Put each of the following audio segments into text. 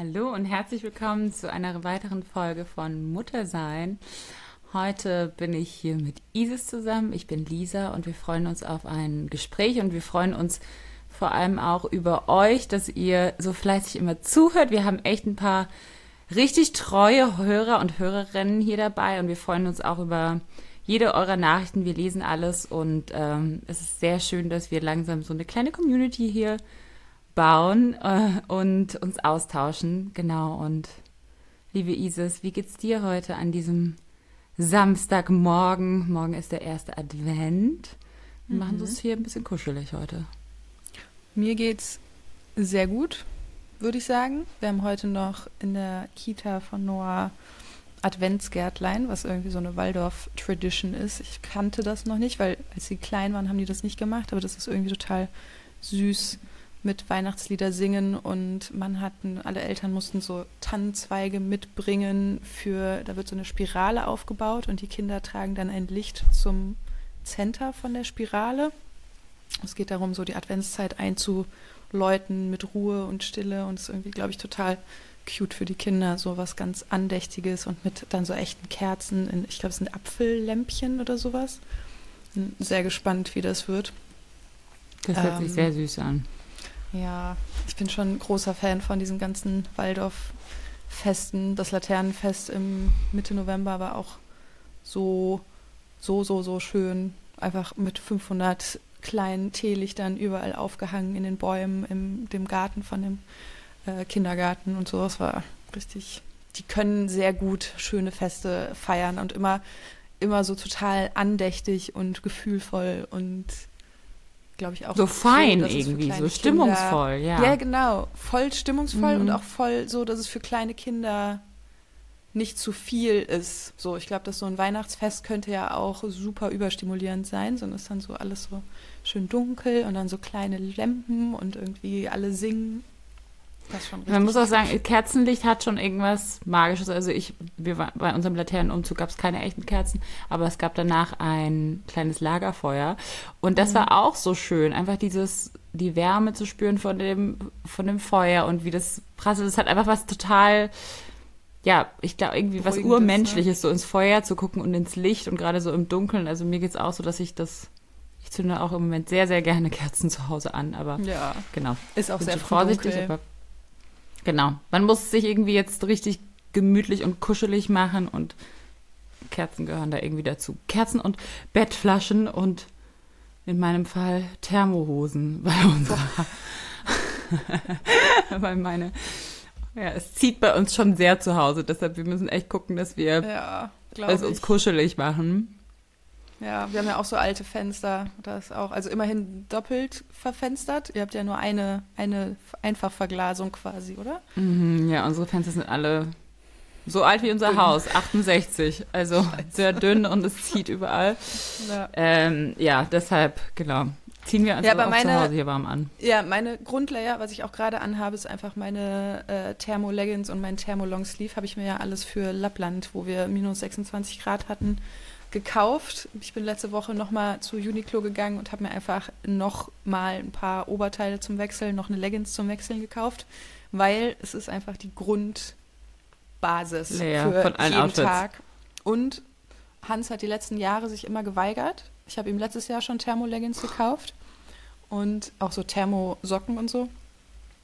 Hallo und herzlich willkommen zu einer weiteren Folge von Muttersein. Heute bin ich hier mit Isis zusammen. Ich bin Lisa und wir freuen uns auf ein Gespräch und wir freuen uns vor allem auch über euch, dass ihr so fleißig immer zuhört. Wir haben echt ein paar richtig treue Hörer und Hörerinnen hier dabei und wir freuen uns auch über jede eurer Nachrichten. Wir lesen alles und ähm, es ist sehr schön, dass wir langsam so eine kleine Community hier bauen äh, und uns austauschen. Genau. Und liebe Isis, wie geht's dir heute an diesem Samstagmorgen? Morgen ist der erste Advent. Wir mhm. machen es hier ein bisschen kuschelig heute. Mir geht's sehr gut, würde ich sagen. Wir haben heute noch in der Kita von Noah Adventsgärtlein, was irgendwie so eine Waldorf-Tradition ist. Ich kannte das noch nicht, weil als sie klein waren, haben die das nicht gemacht, aber das ist irgendwie total süß mit Weihnachtslieder singen und man hatten, alle Eltern mussten so Tannenzweige mitbringen für, da wird so eine Spirale aufgebaut und die Kinder tragen dann ein Licht zum Center von der Spirale. Es geht darum, so die Adventszeit einzuläuten mit Ruhe und Stille und es ist irgendwie, glaube ich, total cute für die Kinder, so was ganz Andächtiges und mit dann so echten Kerzen, in, ich glaube, es sind Apfellämpchen oder sowas. Bin sehr gespannt, wie das wird. Das hört ähm, sich sehr süß an. Ja, ich bin schon großer Fan von diesen ganzen Waldorf-Festen. Das Laternenfest im Mitte November war auch so, so, so, so schön. Einfach mit 500 kleinen Teelichtern überall aufgehangen in den Bäumen, im dem Garten von dem äh, Kindergarten und so. Das war richtig. Die können sehr gut schöne Feste feiern und immer, immer so total andächtig und gefühlvoll und glaube ich, auch. So fein so, irgendwie, so stimmungsvoll, Kinder, ja. Ja, genau. Voll stimmungsvoll mhm. und auch voll so, dass es für kleine Kinder nicht zu viel ist. So, ich glaube, dass so ein Weihnachtsfest könnte ja auch super überstimulierend sein, sondern ist dann so alles so schön dunkel und dann so kleine Lampen und irgendwie alle singen man muss auch sagen, Kerzenlicht hat schon irgendwas Magisches. Also ich, wir waren, bei unserem Laternenumzug gab es keine echten Kerzen, aber es gab danach ein kleines Lagerfeuer. Und das mhm. war auch so schön, einfach dieses, die Wärme zu spüren von dem, von dem Feuer und wie das prasselt. Das hat einfach was total, ja, ich glaube, irgendwie was ne? Urmenschliches, ne? so ins Feuer zu gucken und ins Licht und gerade so im Dunkeln. Also mir geht es auch so, dass ich das ich zünde auch im Moment sehr, sehr gerne Kerzen zu Hause an, aber ja, genau. Ist auch sehr vorsichtig, dunkel. aber Genau. Man muss sich irgendwie jetzt richtig gemütlich und kuschelig machen und Kerzen gehören da irgendwie dazu. Kerzen und Bettflaschen und in meinem Fall Thermohosen bei unserer. weil meine. Ja, es zieht bei uns schon sehr zu Hause, deshalb wir müssen echt gucken, dass wir ja, es uns kuschelig machen. Ja, wir haben ja auch so alte Fenster. Das auch, also immerhin doppelt verfenstert. Ihr habt ja nur eine, eine Einfachverglasung quasi, oder? Mhm, ja, unsere Fenster sind alle so alt wie unser dünn. Haus, 68. Also Scheiße. sehr dünn und es zieht überall. Ja, ähm, ja deshalb, genau. Ziehen wir uns ja, auch meine, zu Hause hier warm an. Ja, meine Grundlayer, was ich auch gerade anhabe, ist einfach meine äh, Thermo-Leggings und mein Thermo-Longsleeve. Habe ich mir ja alles für Lappland, wo wir minus 26 Grad hatten, gekauft. Ich bin letzte Woche nochmal zu Uniqlo gegangen und habe mir einfach nochmal ein paar Oberteile zum Wechseln, noch eine Leggings zum Wechseln gekauft, weil es ist einfach die Grundbasis ja, für jeden Outfits. Tag. Und Hans hat die letzten Jahre sich immer geweigert. Ich habe ihm letztes Jahr schon Thermo-Leggings gekauft und auch so Thermosocken und so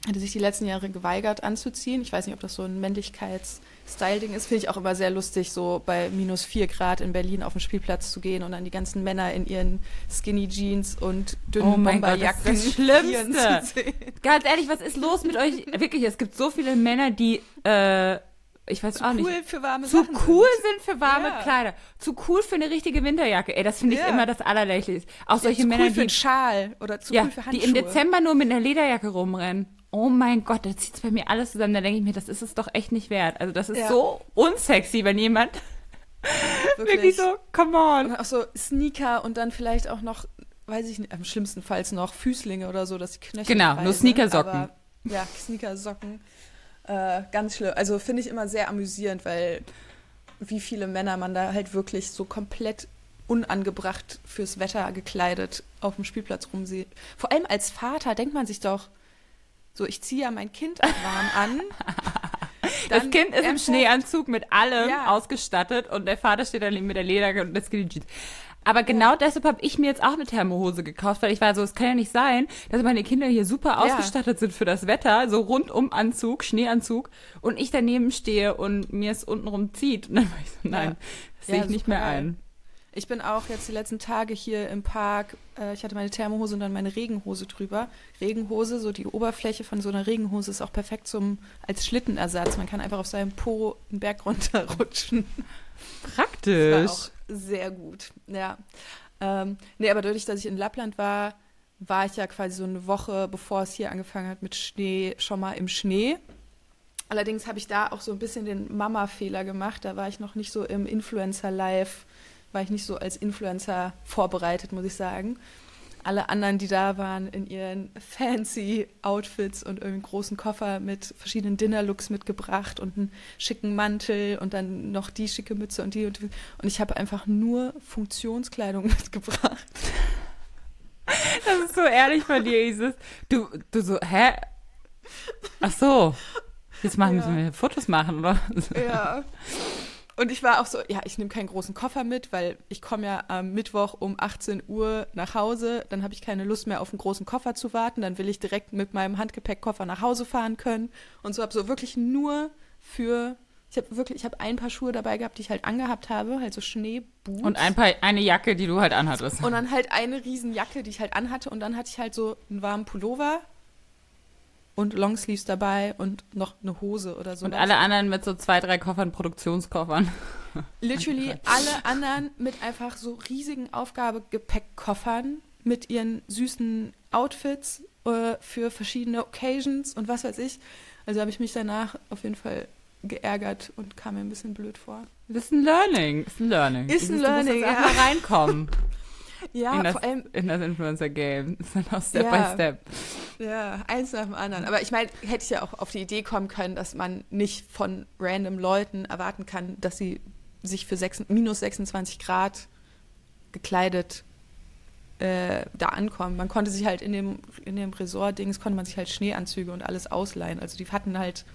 hatte sich die letzten Jahre geweigert anzuziehen. Ich weiß nicht, ob das so ein Männlichkeits-Style-Ding ist. Finde ich auch immer sehr lustig, so bei minus vier Grad in Berlin auf den Spielplatz zu gehen und dann die ganzen Männer in ihren Skinny Jeans und dünnen oh Bomberjacken. Das, das Schlimmste. Ganz ehrlich, was ist los mit euch? Wirklich, es gibt so viele Männer, die äh, ich weiß zu auch nicht. Zu cool für warme Zu Sachen cool sind. sind. für warme ja. Kleider. Zu cool für eine richtige Winterjacke. Ey, das finde ich ja. immer das Allerlächerlichste. Auch solche ja, zu Männer, cool für einen Schal oder zu ja, cool für Handschuhe. Die im Dezember nur mit einer Lederjacke rumrennen oh mein Gott, da zieht es bei mir alles zusammen. Da denke ich mir, das ist es doch echt nicht wert. Also das ist ja. so unsexy, wenn jemand wirklich. wirklich so, come on. Und auch so Sneaker und dann vielleicht auch noch, weiß ich nicht, am schlimmsten Falls noch Füßlinge oder so, dass die Knöchel Genau, nur Sneakersocken. ja, Sneakersocken. Äh, ganz schlimm. Also finde ich immer sehr amüsierend, weil wie viele Männer man da halt wirklich so komplett unangebracht fürs Wetter gekleidet auf dem Spielplatz rumsieht. Vor allem als Vater denkt man sich doch, so, ich ziehe ja mein Kind warm an das Kind ist im Schneeanzug mit allem ja. ausgestattet und der Vater steht dann mit der Leder und das Skinny Jeans. Aber genau ja. deshalb habe ich mir jetzt auch eine Thermohose gekauft, weil ich war so, es kann ja nicht sein, dass meine Kinder hier super ausgestattet ja. sind für das Wetter, so rundum Anzug, Schneeanzug und ich daneben stehe und mir es untenrum zieht. Und dann war ich so, nein, das sehe ich nicht mehr ein. Ich bin auch jetzt die letzten Tage hier im Park. Äh, ich hatte meine Thermohose und dann meine Regenhose drüber. Regenhose, so die Oberfläche von so einer Regenhose ist auch perfekt zum als Schlittenersatz. Man kann einfach auf seinem Po einen Berg runterrutschen. Praktisch. Das war auch sehr gut, ja. Ähm, nee, aber dadurch, dass ich in Lappland war, war ich ja quasi so eine Woche, bevor es hier angefangen hat mit Schnee, schon mal im Schnee. Allerdings habe ich da auch so ein bisschen den Mama-Fehler gemacht. Da war ich noch nicht so im Influencer-Live, war ich nicht so als Influencer vorbereitet, muss ich sagen alle anderen, die da waren, in ihren fancy Outfits und irgendwie großen Koffer mit verschiedenen Dinnerlooks mitgebracht und einen schicken Mantel und dann noch die schicke Mütze und die und die. Und ich habe einfach nur Funktionskleidung mitgebracht. Das ist so ehrlich von dir, Isis. Du, du so, hä? Ach so. Jetzt machen ja. wir Fotos machen, oder? Ja. Und ich war auch so, ja, ich nehme keinen großen Koffer mit, weil ich komme ja am Mittwoch um 18 Uhr nach Hause. Dann habe ich keine Lust mehr auf einen großen Koffer zu warten. Dann will ich direkt mit meinem Handgepäckkoffer nach Hause fahren können. Und so habe so wirklich nur für, ich habe wirklich, ich habe ein paar Schuhe dabei gehabt, die ich halt angehabt habe, halt so Schneeboots. Und ein paar, eine Jacke, die du halt anhattest. Und dann halt eine riesen Jacke, die ich halt anhatte. Und dann hatte ich halt so einen warmen Pullover, und Longsleeves dabei und noch eine Hose oder so. Und alle anderen mit so zwei, drei Koffern, Produktionskoffern. Literally alle anderen mit einfach so riesigen Aufgabegepäckkoffern mit ihren süßen Outfits äh, für verschiedene Occasions und was weiß ich. Also habe ich mich danach auf jeden Fall geärgert und kam mir ein bisschen blöd vor. Das ist ein Learning. Ist ein Learning. Ist ein Learning, du musst ja. reinkommen. Ja, in das, vor allem. In das Influencer-Game. Das ist dann auch Step ja, by Step. Ja, eins nach dem anderen. Aber ich meine, hätte ich ja auch auf die Idee kommen können, dass man nicht von random Leuten erwarten kann, dass sie sich für sechs, minus 26 Grad gekleidet äh, da ankommen. Man konnte sich halt in dem, in dem Resort-Dings, konnte man sich halt Schneeanzüge und alles ausleihen. Also die hatten halt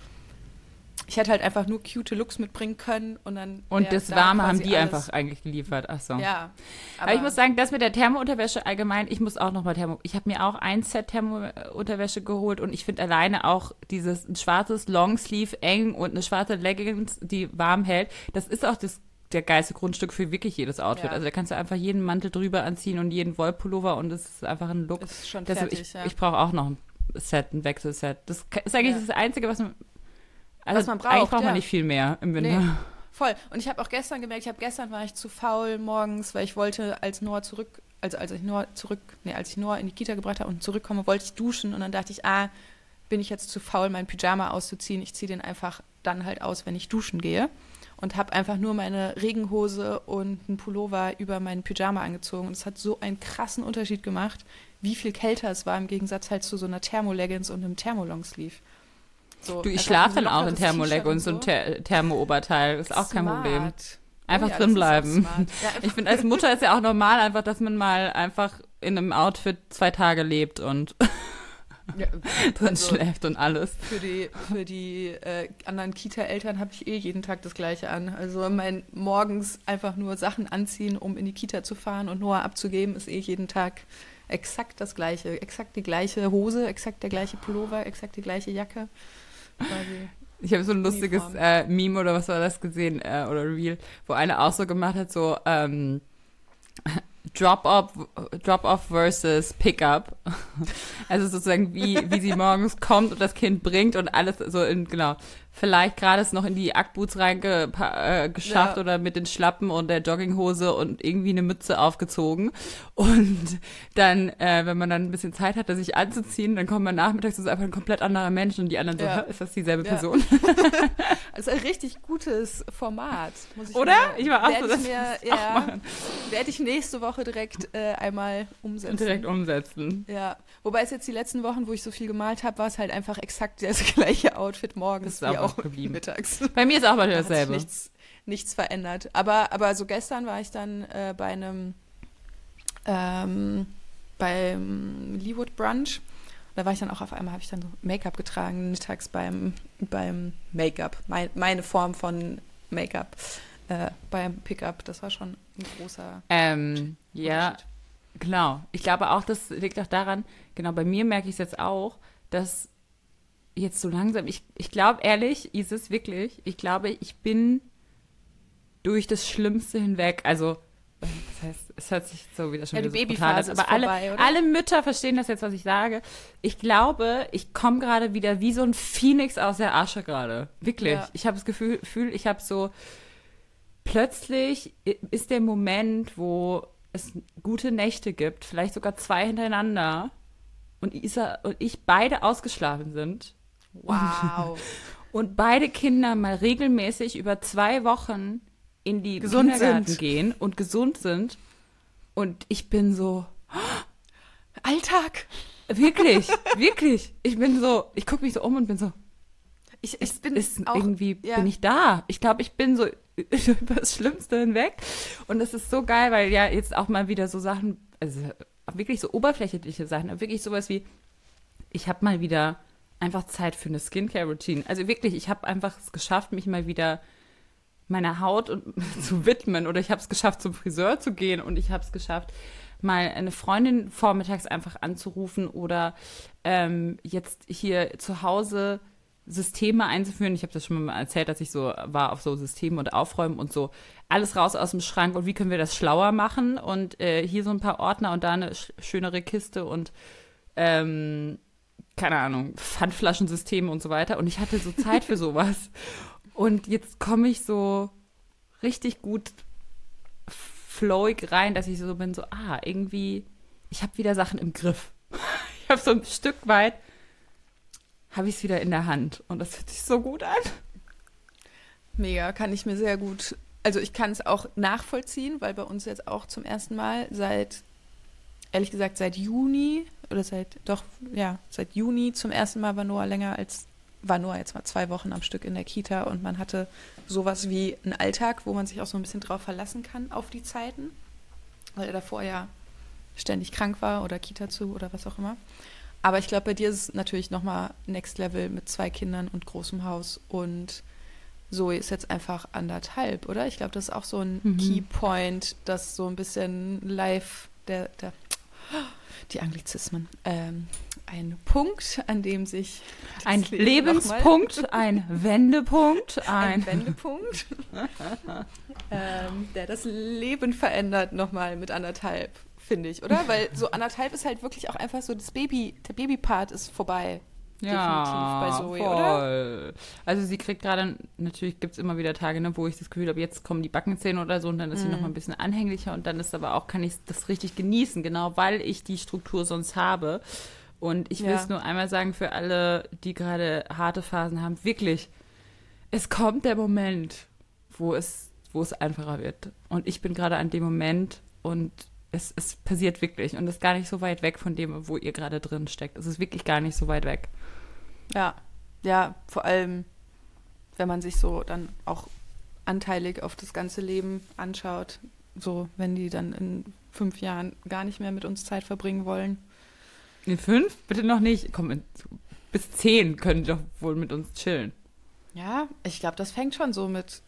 ich hätte halt einfach nur cute Looks mitbringen können und dann. Und das da Warme haben die einfach eigentlich geliefert. Ach so. Ja. Aber, aber, ich muss sagen, das mit der Thermounterwäsche allgemein, ich muss auch nochmal Thermo. Ich habe mir auch ein Set Thermounterwäsche geholt und ich finde alleine auch dieses ein schwarzes Longsleeve eng und eine schwarze Leggings, die warm hält, das ist auch das der geilste Grundstück für wirklich jedes Outfit. Ja. Also da kannst du einfach jeden Mantel drüber anziehen und jeden Wollpullover und es ist einfach ein Look. Ist schon fertig, ich, ja. ich brauche auch noch ein Set, ein Wechselset. Das ist eigentlich ja. das Einzige, was man also was man braucht. Eigentlich braucht ja. man nicht viel mehr im Winter. Nee, voll. Und ich habe auch gestern gemerkt, ich habe gestern war ich zu faul morgens, weil ich wollte als Noah zurück, also als ich Noah zurück, nee, als ich Noah in die Kita gebracht habe und zurückkomme, wollte ich duschen und dann dachte ich, ah, bin ich jetzt zu faul, mein Pyjama auszuziehen. Ich ziehe den einfach dann halt aus, wenn ich duschen gehe. Und habe einfach nur meine Regenhose und einen Pullover über meinen Pyjama angezogen. Und es hat so einen krassen Unterschied gemacht, wie viel kälter es war im Gegensatz halt zu so einer Thermoleggings und einem Thermolongsleeve. So, du, ich schlafe dann auch in Thermoleck und so ein Ther Thermooberteil. Ist auch kein Smart. Problem. Einfach oh, ja, drin bleiben. Ja, ich finde, als Mutter ist ja auch normal einfach, dass man mal einfach in einem Outfit zwei Tage lebt und ja, drin also schläft und alles. Für die, für die äh, anderen Kita-Eltern habe ich eh jeden Tag das Gleiche an. Also mein morgens einfach nur Sachen anziehen, um in die Kita zu fahren und Noah abzugeben, ist eh jeden Tag exakt das Gleiche. Exakt die gleiche Hose, exakt der gleiche Pullover, exakt die gleiche Jacke quasi. Ich habe so ein lustiges äh, Meme oder was war das gesehen äh, oder Real, wo einer auch so gemacht hat, so ähm, Drop-off Drop -off versus Pickup. Also sozusagen, wie, wie sie morgens kommt und das Kind bringt und alles so in, genau, vielleicht gerade es noch in die Ackboots reingeschafft äh, ja. oder mit den Schlappen und der Jogginghose und irgendwie eine Mütze aufgezogen. Und dann, äh, wenn man dann ein bisschen Zeit hatte, sich anzuziehen, dann kommt man nachmittags und ist einfach ein komplett anderer Mensch und die anderen so, ja. ist das dieselbe ja. Person? das ist ein richtig gutes Format. Ich oder? Mir, ich war auch so, das mir, ja, werde ich nächste Woche direkt äh, einmal umsetzen. Direkt umsetzen. Ja. Wobei es jetzt die letzten Wochen, wo ich so viel gemalt habe, war es halt einfach exakt das gleiche Outfit morgens auch geblieben. mittags. Bei mir ist auch mal dasselbe. Nichts, nichts verändert. Aber, aber so gestern war ich dann äh, bei einem ähm, beim Leewood Brunch Da war ich dann auch auf einmal, habe ich dann so Make-up getragen, mittags beim, beim Make-up. Mein, meine Form von Make-up äh, beim Pickup. Das war schon ein großer. Ähm, ja, genau. Ich glaube auch, das liegt auch daran, genau, bei mir merke ich es jetzt auch, dass jetzt so langsam, ich, ich glaube ehrlich, Isis, wirklich, ich glaube, ich bin durch das Schlimmste hinweg. Also, das heißt, es hört sich so wieder schon Ja, wieder die so Babyphase an, aber alle, vorbei, alle Mütter verstehen das jetzt, was ich sage. Ich glaube, ich komme gerade wieder wie so ein Phoenix aus der Asche gerade. Wirklich. Ja. Ich habe das Gefühl, Gefühl ich habe so plötzlich ist der Moment, wo es gute Nächte gibt, vielleicht sogar zwei hintereinander und Isa und ich beide ausgeschlafen sind Wow. und beide Kinder mal regelmäßig über zwei Wochen in die Gesund Kindergarten sind. gehen und gesund sind und ich bin so Alltag. wirklich, wirklich, ich bin so, ich gucke mich so um und bin so, Ich, ich bin ist auch, irgendwie ja. bin ich da. Ich glaube, ich bin so über das Schlimmste hinweg. Und das ist so geil, weil ja jetzt auch mal wieder so Sachen, also wirklich so oberflächliche Sachen, aber wirklich sowas wie, ich habe mal wieder einfach Zeit für eine Skincare-Routine. Also wirklich, ich habe einfach es geschafft, mich mal wieder meiner Haut zu widmen. Oder ich habe es geschafft, zum Friseur zu gehen und ich habe es geschafft, mal eine Freundin vormittags einfach anzurufen oder ähm, jetzt hier zu Hause Systeme einzuführen. Ich habe das schon mal erzählt, dass ich so war auf so Systemen und Aufräumen und so alles raus aus dem Schrank und wie können wir das schlauer machen und äh, hier so ein paar Ordner und da eine sch schönere Kiste und ähm, keine Ahnung, Pfandflaschensysteme und so weiter. Und ich hatte so Zeit für sowas. Und jetzt komme ich so richtig gut flowig rein, dass ich so bin, so, ah, irgendwie, ich habe wieder Sachen im Griff. Ich habe so ein Stück weit, habe ich es wieder in der Hand. Und das fühlt sich so gut an. Mega, kann ich mir sehr gut. Also ich kann es auch nachvollziehen, weil bei uns jetzt auch zum ersten Mal seit, ehrlich gesagt, seit Juni oder seit, doch, ja, seit Juni zum ersten Mal war Noah länger als, war Noah jetzt mal zwei Wochen am Stück in der Kita und man hatte sowas wie einen Alltag, wo man sich auch so ein bisschen drauf verlassen kann auf die Zeiten, weil er davor ja ständig krank war oder Kita zu oder was auch immer. Aber ich glaube, bei dir ist es natürlich nochmal Next Level mit zwei Kindern und großem Haus und Zoe ist jetzt einfach anderthalb, oder? Ich glaube, das ist auch so ein Mhm. Keypoint, das so ein bisschen live, der, der, die Anglizismen, ähm, ein Punkt, an dem sich Ein Lebenspunkt, ein Wendepunkt, ein ein. Wendepunkt, ähm, der das Leben verändert nochmal mit anderthalb, finde ich, oder? Weil so anderthalb ist halt wirklich auch einfach so, das Baby, der Babypart ist vorbei. Ja, definitiv bei Zoe, voll. oder? Also sie kriegt gerade, natürlich gibt es immer wieder Tage, ne, wo ich das Gefühl habe, jetzt kommen die Backenzähne oder so und dann ist sie Mhm. noch mal ein bisschen anhänglicher und dann ist aber auch, kann ich das richtig genießen, genau, weil ich die Struktur sonst habe. Und ich will Ja. es nur einmal sagen für alle, die gerade harte Phasen haben, wirklich, es kommt der Moment, wo es, wo es einfacher wird. Und ich bin gerade an dem Moment und es, es passiert wirklich und ist gar nicht so weit weg von dem, wo ihr gerade drin steckt. Es ist wirklich gar nicht so weit weg. Ja, ja, vor allem, wenn man sich so dann auch anteilig auf das ganze Leben anschaut, so wenn die dann in fünf Jahren gar nicht mehr mit uns Zeit verbringen wollen. In fünf? Bitte noch nicht. Komm, bis zehn können die doch wohl mit uns chillen. Ja, ich glaube, das fängt schon so mit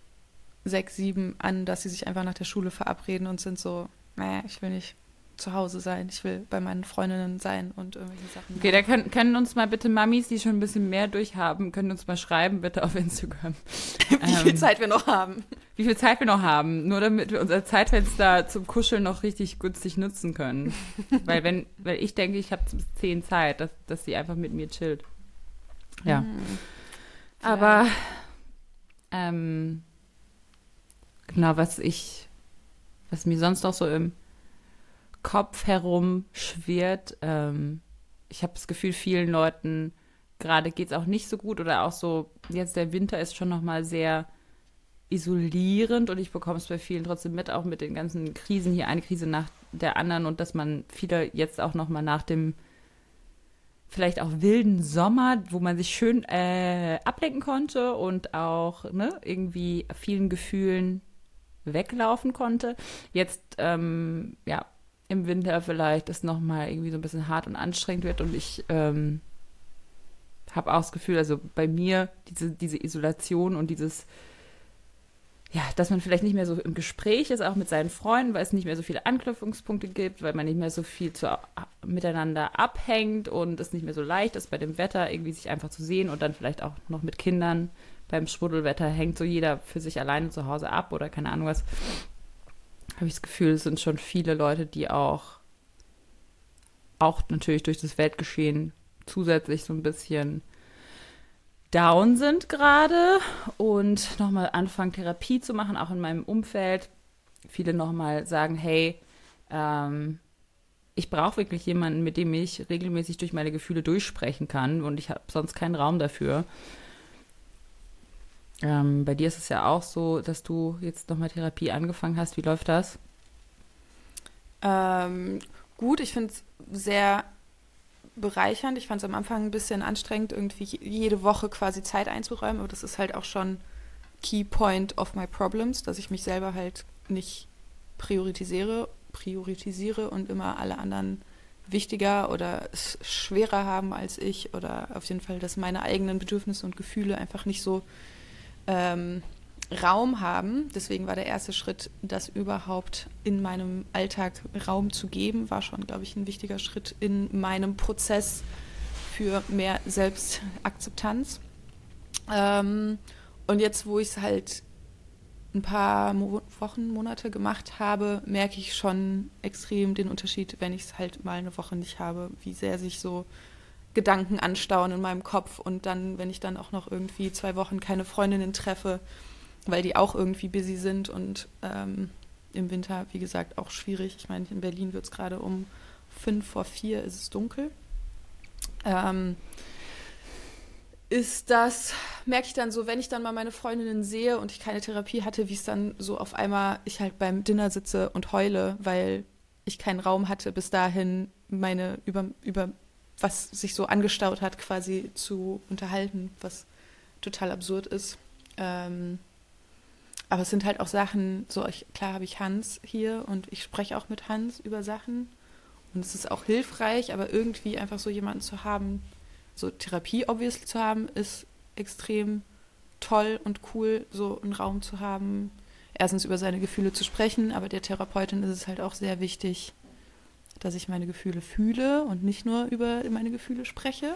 sechs, sieben an, dass sie sich einfach nach der Schule verabreden und sind so, naja, ich will nicht zu Hause sein, ich will bei meinen Freundinnen sein und irgendwelche Sachen. Okay, da können, können uns mal bitte Mamis, die schon ein bisschen mehr durchhaben, können uns mal schreiben, bitte auf Instagram. Wie viel Ähm, Zeit wir noch haben. Wie viel Zeit wir noch haben, nur damit wir unser Zeitfenster zum Kuscheln noch richtig günstig nutzen können. weil wenn, weil ich denke, ich habe bis zehn Zeit, dass, dass sie einfach mit mir chillt. Ja. Hm. Aber ähm, genau, was ich, was mir sonst noch so im Kopf herum schwirrt, ähm, ich habe das Gefühl, vielen Leuten gerade geht es auch nicht so gut oder auch so, jetzt der Winter ist schon nochmal sehr isolierend und ich bekomme es bei vielen trotzdem mit, auch mit den ganzen Krisen hier, eine Krise nach der anderen und dass man viele jetzt auch nochmal nach dem vielleicht auch wilden Sommer, wo man sich schön äh, ablenken konnte und auch ne, irgendwie vielen Gefühlen weglaufen konnte, jetzt ähm, ja im Winter vielleicht es nochmal irgendwie so ein bisschen hart und anstrengend wird und ich ähm, habe auch das Gefühl, also bei mir diese, diese Isolation und dieses ja, dass man vielleicht nicht mehr so im Gespräch ist, auch mit seinen Freunden, weil es nicht mehr so viele Anknüpfungspunkte gibt, weil man nicht mehr so viel zu, miteinander abhängt und es nicht mehr so leicht ist, bei dem Wetter irgendwie sich einfach zu sehen und dann vielleicht auch noch mit Kindern. Beim Schmuddelwetter hängt so jeder für sich alleine zu Hause ab oder keine Ahnung was. Habe ich das Gefühl, es sind schon viele Leute, die auch, auch natürlich durch das Weltgeschehen zusätzlich so ein bisschen down sind gerade und nochmal anfangen, Therapie zu machen, auch in meinem Umfeld. Viele nochmal sagen, hey, ähm, ich brauche wirklich jemanden, mit dem ich regelmäßig durch meine Gefühle durchsprechen kann und ich habe sonst keinen Raum dafür. Ähm, bei dir ist es ja auch so, dass du jetzt nochmal Therapie angefangen hast. Wie läuft das? Ähm, gut, ich finde es sehr bereichernd. Ich fand es am Anfang ein bisschen anstrengend, irgendwie jede Woche quasi Zeit einzuräumen, aber das ist halt auch schon Key Point of my Problems, dass ich mich selber halt nicht priorisiere, priorisiere und immer alle anderen wichtiger oder schwerer haben als ich oder auf jeden Fall, dass meine eigenen Bedürfnisse und Gefühle einfach nicht so ähm, Raum haben. Deswegen war der erste Schritt, das überhaupt in meinem Alltag Raum zu geben, war schon, glaube ich, ein wichtiger Schritt in meinem Prozess für mehr Selbstakzeptanz. Ähm, und jetzt, wo ich es halt ein paar Mo Wochen, Monate gemacht habe, merke ich schon extrem den Unterschied, wenn ich es halt mal eine Woche nicht habe, wie sehr sich so Gedanken anstauen in meinem Kopf und dann, wenn ich dann auch noch irgendwie zwei Wochen keine Freundinnen treffe, weil die auch irgendwie busy sind und ähm, im Winter, wie gesagt, auch schwierig. Ich meine, in Berlin wird es gerade um fünf vor vier ist es dunkel. Ähm, ist das, merke ich dann so, wenn ich dann mal meine Freundinnen sehe und ich keine Therapie hatte, wie es dann so auf einmal ich halt beim Dinner sitze und heule, weil ich keinen Raum hatte, bis dahin meine über, über was sich so angestaut hat, quasi zu unterhalten, was total absurd ist. Ähm, aber es sind halt auch Sachen, so ich, klar habe ich Hans hier und ich spreche auch mit Hans über Sachen. Und es ist auch hilfreich, aber irgendwie einfach so jemanden zu haben, so Therapie obviously zu haben, ist extrem toll und cool, so einen Raum zu haben, erstens über seine Gefühle zu sprechen, aber der Therapeutin ist es halt auch sehr wichtig, dass ich meine Gefühle fühle und nicht nur über meine Gefühle spreche.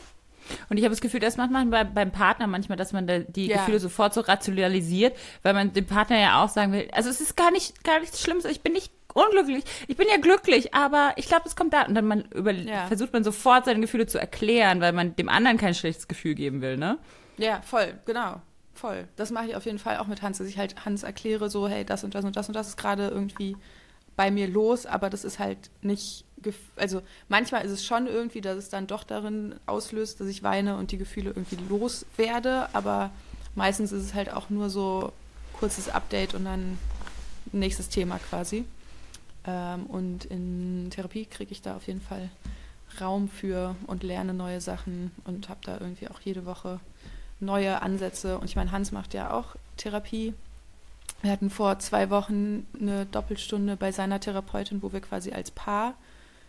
Und ich habe das Gefühl, das macht man bei, beim Partner manchmal, dass man da die ja. Gefühle sofort so rationalisiert, weil man dem Partner ja auch sagen will, also es ist gar nicht, gar nichts Schlimmes, ich bin nicht unglücklich, ich bin ja glücklich, aber ich glaube, es kommt da. Und dann man über, ja. versucht man sofort seine Gefühle zu erklären, weil man dem anderen kein schlechtes Gefühl geben will, ne? Ja, voll, genau. Voll. Das mache ich auf jeden Fall auch mit Hans, dass ich halt Hans erkläre, so, hey, das und das und das und das ist gerade irgendwie bei mir los, aber das ist halt nicht also manchmal ist es schon irgendwie, dass es dann doch darin auslöst, dass ich weine und die Gefühle irgendwie loswerde, aber meistens ist es halt auch nur so kurzes Update und dann nächstes Thema quasi. Ähm, und in Therapie kriege ich da auf jeden Fall Raum für und lerne neue Sachen und habe da irgendwie auch jede Woche neue Ansätze. Und ich meine, Hans macht ja auch Therapie. Wir hatten vor zwei Wochen eine Doppelstunde bei seiner Therapeutin, wo wir quasi als Paar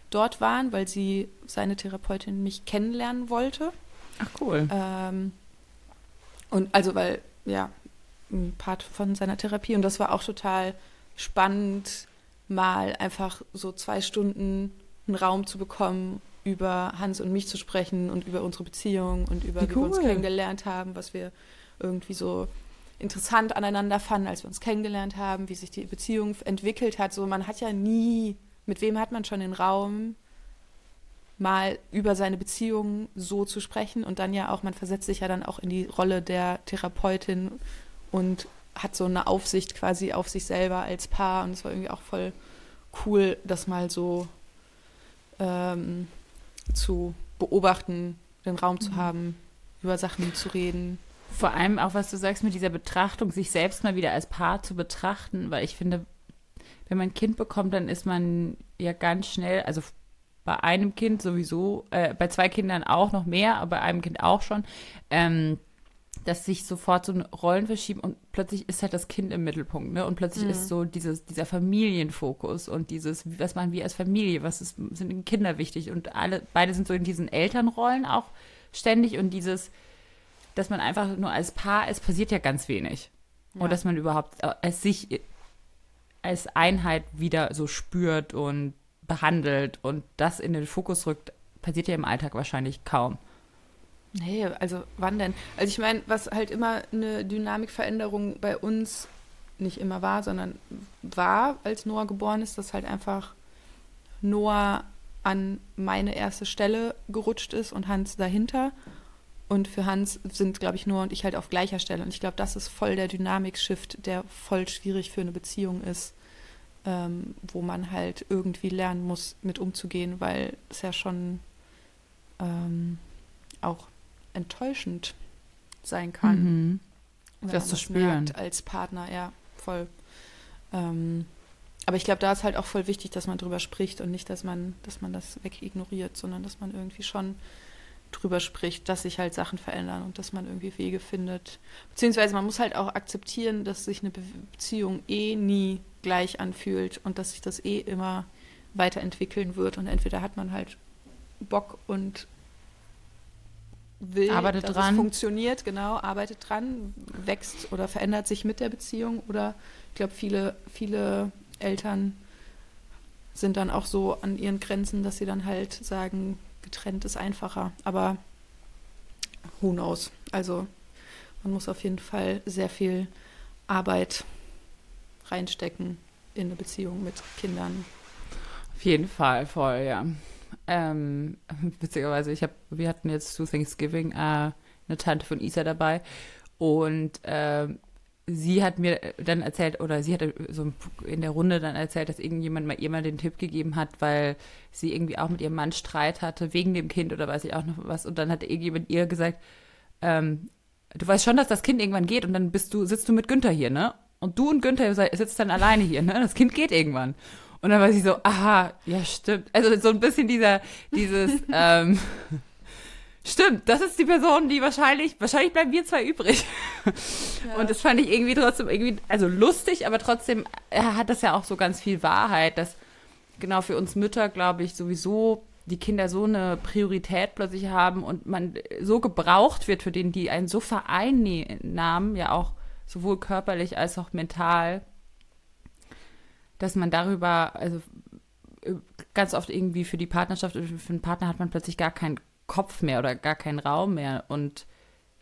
dort waren, weil sie seine Therapeutin mich kennenlernen wollte. Ach cool. Ähm, und also weil, ja, ein Part von seiner Therapie und das war auch total spannend, mal einfach so zwei Stunden einen Raum zu bekommen, über Hans und mich zu sprechen und über unsere Beziehung und über wie, wie wir uns kennengelernt haben, was wir irgendwie so interessant aneinander fanden, als wir uns kennengelernt haben, wie sich die Beziehung entwickelt hat. So, man hat ja nie mit wem hat man schon den Raum, mal über seine Beziehung so zu sprechen und dann ja auch, man versetzt sich ja dann auch in die Rolle der Therapeutin und hat so eine Aufsicht quasi auf sich selber als Paar und es war irgendwie auch voll cool, das mal so ähm, zu beobachten, den Raum zu mhm. haben, über Sachen zu reden. Vor allem auch, was du sagst mit dieser Betrachtung, sich selbst mal wieder als Paar zu betrachten, weil ich finde, wenn man ein Kind bekommt, dann ist man ja ganz schnell, also bei einem Kind sowieso, äh, bei zwei Kindern auch noch mehr, aber bei einem Kind auch schon, ähm, dass sich sofort so Rollen verschieben und plötzlich ist halt das Kind im Mittelpunkt, ne? Und plötzlich mhm. ist so dieses, dieser Familienfokus und dieses, was machen wir als Familie, was ist, sind Kinder wichtig und alle, beide sind so in diesen Elternrollen auch ständig und dieses, dass man einfach nur als Paar ist, passiert ja ganz wenig. Ja. Und dass man überhaupt als sich als Einheit wieder so spürt und behandelt und das in den Fokus rückt, passiert ja im Alltag wahrscheinlich kaum. Nee, also wann denn? Also ich meine, was halt immer eine Dynamikveränderung bei uns nicht immer war, sondern war, als Noah geboren ist, dass halt einfach Noah an meine erste Stelle gerutscht ist und Hans dahinter. Und für Hans sind, glaube ich, Noah und ich halt auf gleicher Stelle. Und ich glaube, das ist voll der Dynamik-Shift, der voll schwierig für eine Beziehung ist, ähm, wo man halt irgendwie lernen muss, mit umzugehen, weil es ja schon ähm, auch enttäuschend sein kann. Mhm. Das zu spüren. als Partner, ja, voll. Ähm, aber ich glaube, da ist halt auch voll wichtig, dass man drüber spricht und nicht, dass man, dass man das wegignoriert, sondern dass man irgendwie schon drüber spricht, dass sich halt Sachen verändern und dass man irgendwie Wege findet. Beziehungsweise man muss halt auch akzeptieren, dass sich eine Beziehung eh nie gleich anfühlt und dass sich das eh immer weiterentwickeln wird. Und entweder hat man halt Bock und will, arbeitet dass dran. es funktioniert, genau, arbeitet dran, wächst oder verändert sich mit der Beziehung. Oder ich glaube, viele, viele Eltern sind dann auch so an ihren Grenzen, dass sie dann halt sagen, getrennt ist einfacher. Aber who knows? Also man muss auf jeden Fall sehr viel Arbeit reinstecken in eine Beziehung mit Kindern. Auf jeden Fall, voll, ja. Ähm, witzigerweise, ich habe, wir hatten jetzt zu Thanksgiving äh, eine Tante von Isa dabei und äh, sie hat mir dann erzählt, oder sie hat so in der Runde dann erzählt, dass irgendjemand mal ihr mal den Tipp gegeben hat, weil sie irgendwie auch mit ihrem Mann Streit hatte, wegen dem Kind oder weiß ich auch noch was. Und dann hat irgendjemand ihr gesagt, ähm, du weißt schon, dass das Kind irgendwann geht und dann bist du, sitzt du mit Günther hier, ne? Und du und Günther sitzt dann alleine hier, ne? Das Kind geht irgendwann. Und dann war sie so, aha, ja, stimmt. Also so ein bisschen dieser, dieses, ähm, stimmt, das ist die Person, die wahrscheinlich, wahrscheinlich bleiben wir zwei übrig. Ja. Und das fand ich irgendwie trotzdem irgendwie, also lustig, aber trotzdem hat das ja auch so ganz viel Wahrheit, dass genau für uns Mütter, glaube ich, sowieso die Kinder so eine Priorität plötzlich haben und man so gebraucht wird für den, die einen so vereinnahmen, ja auch sowohl körperlich als auch mental dass man darüber, also äh, ganz oft irgendwie für die Partnerschaft oder für einen Partner hat man plötzlich gar keinen Kopf mehr oder gar keinen Raum mehr und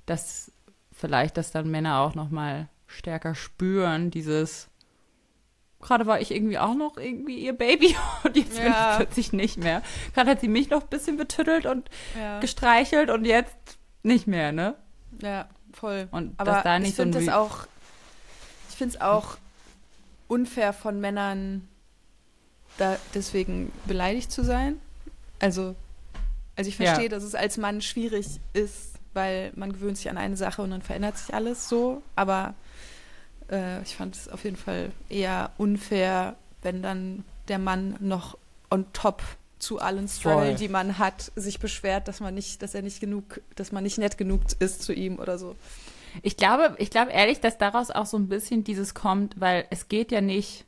das vielleicht, dass dann Männer auch noch mal stärker spüren, dieses gerade war ich irgendwie auch noch irgendwie ihr Baby und jetzt ja. bin ich plötzlich nicht mehr. Gerade hat sie mich noch ein bisschen betüttelt und ja. gestreichelt und jetzt nicht mehr, ne? Ja, voll. Und Aber dass da nicht ich finde so das auch, ich finde es auch unfair von Männern, da deswegen beleidigt zu sein. Also, also ich verstehe, ja. dass es als Mann schwierig ist, weil man gewöhnt sich an eine Sache und dann verändert sich alles so. Aber äh, ich fand es auf jeden Fall eher unfair, wenn dann der Mann noch on top zu allen Struggle, Voll. die man hat, sich beschwert, dass man nicht, dass er nicht genug, dass man nicht nett genug ist zu ihm oder so. Ich glaube, ich glaube ehrlich, dass daraus auch so ein bisschen dieses kommt, weil es geht ja nicht,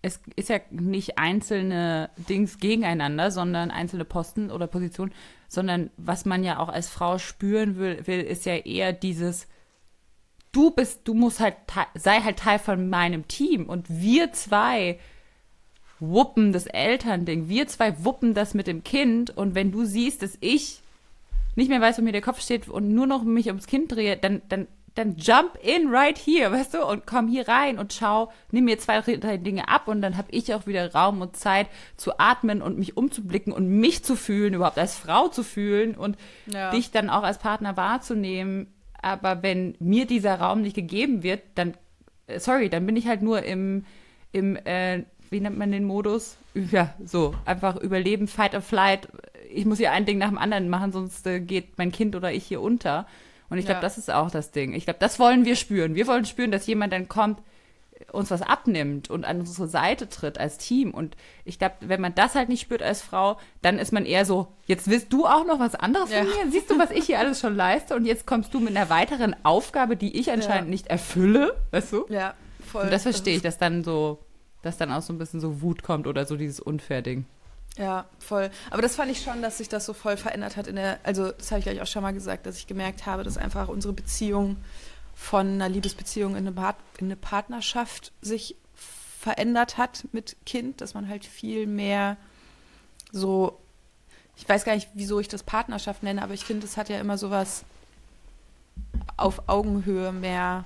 es ist ja nicht einzelne Dings gegeneinander, sondern einzelne Posten oder Positionen, sondern was man ja auch als Frau spüren will, will ist ja eher dieses, du bist, du musst halt, sei halt Teil von meinem Team. Und wir zwei wuppen das Elternding, wir zwei wuppen das mit dem Kind. Und wenn du siehst, dass ich nicht mehr weiß, wo mir der Kopf steht und nur noch mich ums Kind drehe, dann, dann, dann jump in right here, weißt du, und komm hier rein und schau, nimm mir zwei, drei Dinge ab und dann habe ich auch wieder Raum und Zeit zu atmen und mich umzublicken und mich zu fühlen, überhaupt als Frau zu fühlen und ja. dich dann auch als Partner wahrzunehmen. Aber wenn mir dieser Raum nicht gegeben wird, dann, äh, sorry, dann bin ich halt nur im, im äh, wie nennt man den Modus? Ja, so, einfach Überleben, Fight or Flight, ich muss hier ein Ding nach dem anderen machen, sonst äh, geht mein Kind oder ich hier unter. Und ich glaube, ja. das ist auch das Ding. Ich glaube, das wollen wir spüren. Wir wollen spüren, dass jemand dann kommt, uns was abnimmt und an unsere Seite tritt als Team. Und ich glaube, wenn man das halt nicht spürt als Frau, dann ist man eher so, jetzt willst du auch noch was anderes Ja. von mir? Siehst du, was ich hier alles schon leiste? Und jetzt kommst du mit einer weiteren Aufgabe, die ich anscheinend nicht erfülle, weißt du? Ja, voll. Und das verstehe ich, dass dann so, dass dann auch so ein bisschen so Wut kommt oder so dieses Unfair-Ding. Ja, voll. Aber das fand ich schon, dass sich das so voll verändert hat in der, also das habe ich gleich auch schon mal gesagt, dass ich gemerkt habe, dass einfach unsere Beziehung von einer Liebesbeziehung in eine, Part in eine Partnerschaft sich verändert hat mit Kind, dass man halt viel mehr so, ich weiß gar nicht, wieso ich das Partnerschaft nenne, aber ich finde, es hat ja immer sowas auf Augenhöhe mehr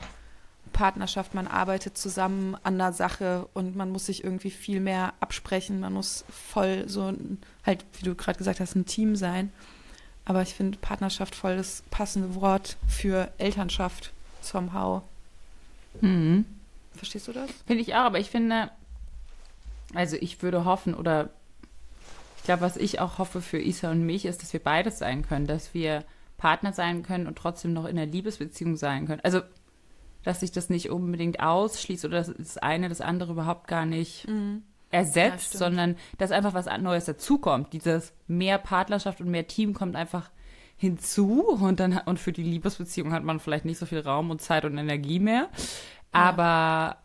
Partnerschaft, man arbeitet zusammen an der Sache und man muss sich irgendwie viel mehr absprechen, man muss voll so halt, wie du gerade gesagt hast, ein Team sein. Aber ich finde Partnerschaft voll das passende Wort für Elternschaft somehow. Mhm. Verstehst du das? Finde ich auch, aber ich finde, also ich würde hoffen oder ich glaube, was ich auch hoffe für Isa und mich ist, dass wir beides sein können, dass wir Partner sein können und trotzdem noch in einer Liebesbeziehung sein können. Also, dass sich das nicht unbedingt ausschließt oder dass das eine das andere überhaupt gar nicht Mhm. ersetzt, stimmt. sondern dass einfach was Neues dazukommt. Dieses mehr Partnerschaft und mehr Team kommt einfach hinzu und dann und für die Liebesbeziehung hat man vielleicht nicht so viel Raum und Zeit und Energie mehr. Aber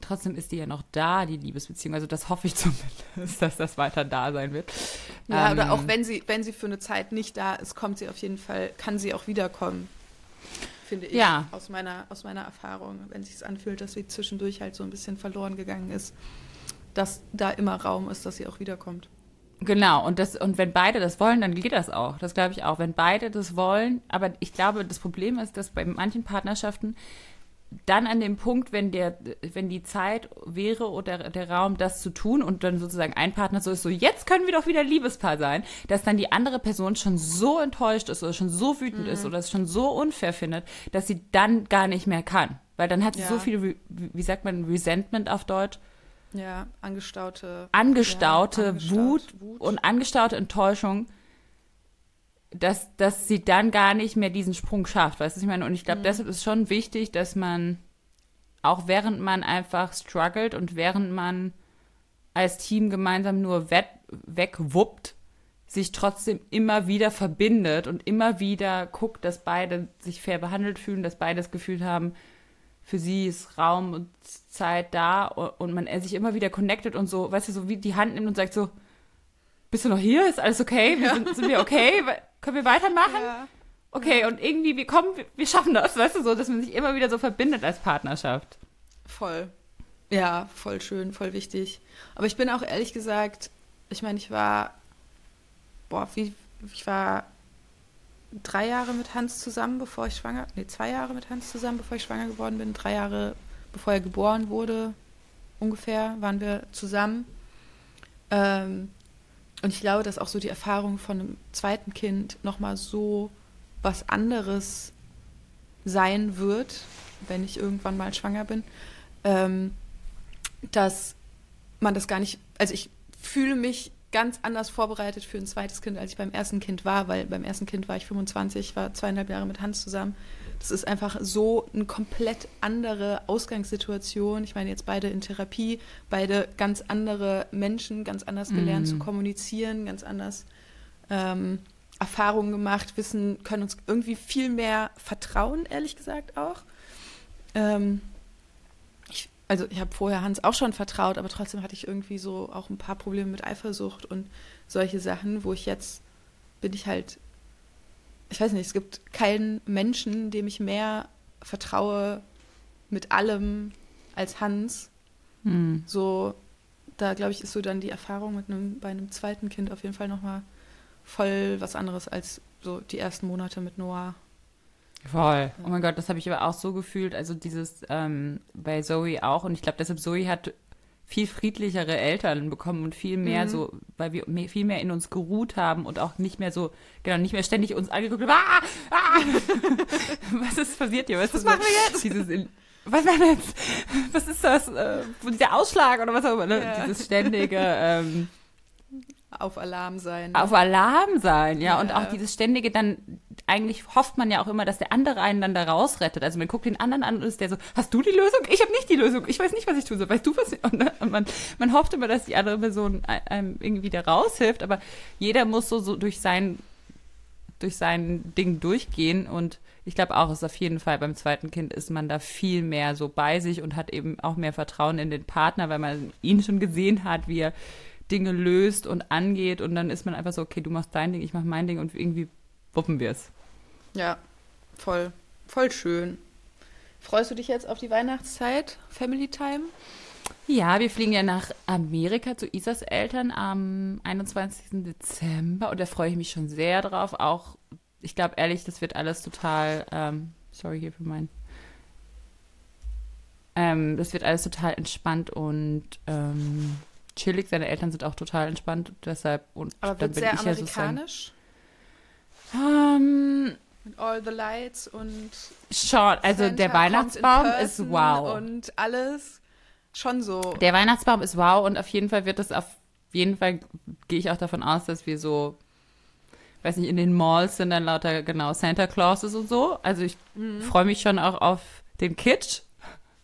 trotzdem ist die ja noch da, die Liebesbeziehung. Also das hoffe ich zumindest, dass das weiter da sein wird. Ja, Ähm, oder auch wenn sie, wenn sie für eine Zeit nicht da ist, kommt sie auf jeden Fall, kann sie auch wiederkommen. Finde ich Ja. aus meiner, aus meiner Erfahrung, wenn sich anfühlt, dass sie zwischendurch halt so ein bisschen verloren gegangen ist, dass da immer Raum ist, dass sie auch wiederkommt. Genau, und das, und wenn beide das wollen, dann geht das auch. Das glaube ich auch. Wenn beide das wollen, aber ich glaube, das Problem ist, dass bei manchen Partnerschaften dann an dem Punkt, wenn der, wenn die Zeit wäre oder der Raum, das zu tun und dann sozusagen ein Partner so ist, so jetzt können wir doch wieder Liebespaar sein, dass dann die andere Person schon so enttäuscht ist oder schon so wütend ist oder es schon so unfair findet, dass sie dann gar nicht mehr kann. Weil dann hat sie Ja. so viel, wie sagt man, Resentment auf Deutsch, Ja, angestaute. angestaute Ja, angestaut- Wut, Wut. und angestaute Enttäuschung, dass, dass sie dann gar nicht mehr diesen Sprung schafft. Weißt du, was ich meine? Und ich glaube, Mhm. deshalb ist schon wichtig, dass man, auch während man einfach struggelt und während man als Team gemeinsam nur wegwuppt, sich trotzdem immer wieder verbindet und immer wieder guckt, dass beide sich fair behandelt fühlen, dass beide das Gefühl haben, für sie ist Raum und Zeit da und, man sich immer wieder connectet und so, weißt du, so wie die Hand nimmt und sagt so, bist du noch hier? Ist alles okay? Wir sind, sind wir okay? Können wir weitermachen? Ja. Okay, und irgendwie, wir kommen, wir, wir schaffen das, weißt du, so, dass man sich immer wieder so verbindet als Partnerschaft. Voll. Ja, voll schön, voll wichtig. Aber ich bin auch ehrlich gesagt, ich meine, ich war, boah, wie, ich war drei Jahre mit Hans zusammen, bevor ich schwanger, nee, zwei Jahre mit Hans zusammen, bevor ich schwanger geworden bin. Drei Jahre, bevor er geboren wurde, ungefähr, waren wir zusammen. Ähm, und ich glaube, dass auch so die Erfahrung von einem zweiten Kind nochmal so was anderes sein wird, wenn ich irgendwann mal schwanger bin, ähm, dass man das gar nicht, also ich fühle mich ganz anders vorbereitet für ein zweites Kind, als ich beim ersten Kind war, weil beim ersten Kind war ich 25, war zweieinhalb Jahre mit Hans zusammen. Das ist einfach so eine komplett andere Ausgangssituation. Ich meine, jetzt beide in Therapie, beide ganz andere Menschen, ganz anders gelernt Mhm. zu kommunizieren, ganz anders ähm, Erfahrungen gemacht, wissen, können uns irgendwie viel mehr vertrauen, ehrlich gesagt auch. Ähm, ich, also ich habe vorher Hans auch schon vertraut, aber trotzdem hatte ich irgendwie so auch ein paar Probleme mit Eifersucht und solche Sachen, wo ich jetzt bin ich halt, ich weiß nicht, es gibt keinen Menschen, dem ich mehr vertraue mit allem als Hans. Hm. So, da glaube ich, ist so dann die Erfahrung mit einem, bei einem zweiten Kind auf jeden Fall nochmal voll was anderes als so die ersten Monate mit Noah. Voll. Oh mein Gott, das habe ich aber auch so gefühlt. Also dieses ähm, bei Zoe auch. Und ich glaube, deshalb Zoe hat viel friedlichere Eltern bekommen und viel mehr Mhm. so, weil wir mehr, viel mehr in uns geruht haben und auch nicht mehr so, genau, nicht mehr ständig uns angeguckt haben, ah, ah, was ist passiert hier? Was, Was machen wir jetzt? Dieses, was machen wir jetzt? Was ist das? Äh, dieser Ausschlag oder was auch immer, ne? Ja. Dieses ständige, ähm, auf Alarm sein. Ne? Auf Alarm sein, ja. ja. Und auch dieses ständige dann, eigentlich hofft man ja auch immer, dass der andere einen dann da rausrettet. Also man guckt den anderen an und ist der so, hast du die Lösung? Ich habe nicht die Lösung. Ich weiß nicht, was ich tun soll. Weißt du was? Und man, man hofft immer, dass die andere Person einem irgendwie da raushilft. Aber jeder muss so, so durch sein, durch sein Ding durchgehen und ich glaube auch, ist auf jeden Fall beim zweiten Kind ist man da viel mehr so bei sich und hat eben auch mehr Vertrauen in den Partner, weil man ihn schon gesehen hat, wie er Dinge löst und angeht und dann ist man einfach so, okay, du machst dein Ding, ich mach mein Ding und irgendwie wuppen wir es. Ja, voll, voll schön. Freust du dich jetzt auf die Weihnachtszeit, Family Time? Ja, wir fliegen ja nach Amerika zu Isas Eltern am 21. Dezember und da freue ich mich schon sehr drauf. Auch, ich glaube ehrlich, das wird alles total, ähm, sorry hier für mein, ähm, das wird alles total entspannt und ähm, chillig. Seine Eltern sind auch total entspannt, deshalb und Aber wird sehr amerikanisch? Ja ähm, mit all the lights und schon, also Santa der Weihnachtsbaum ist wow und alles schon so. Der Weihnachtsbaum ist wow und auf jeden Fall wird es auf jeden Fall gehe ich auch davon aus, dass wir so weiß nicht, in den Malls sind dann lauter genau Santa Clauses und so. Also ich mhm. freue mich schon auch auf den Kitsch.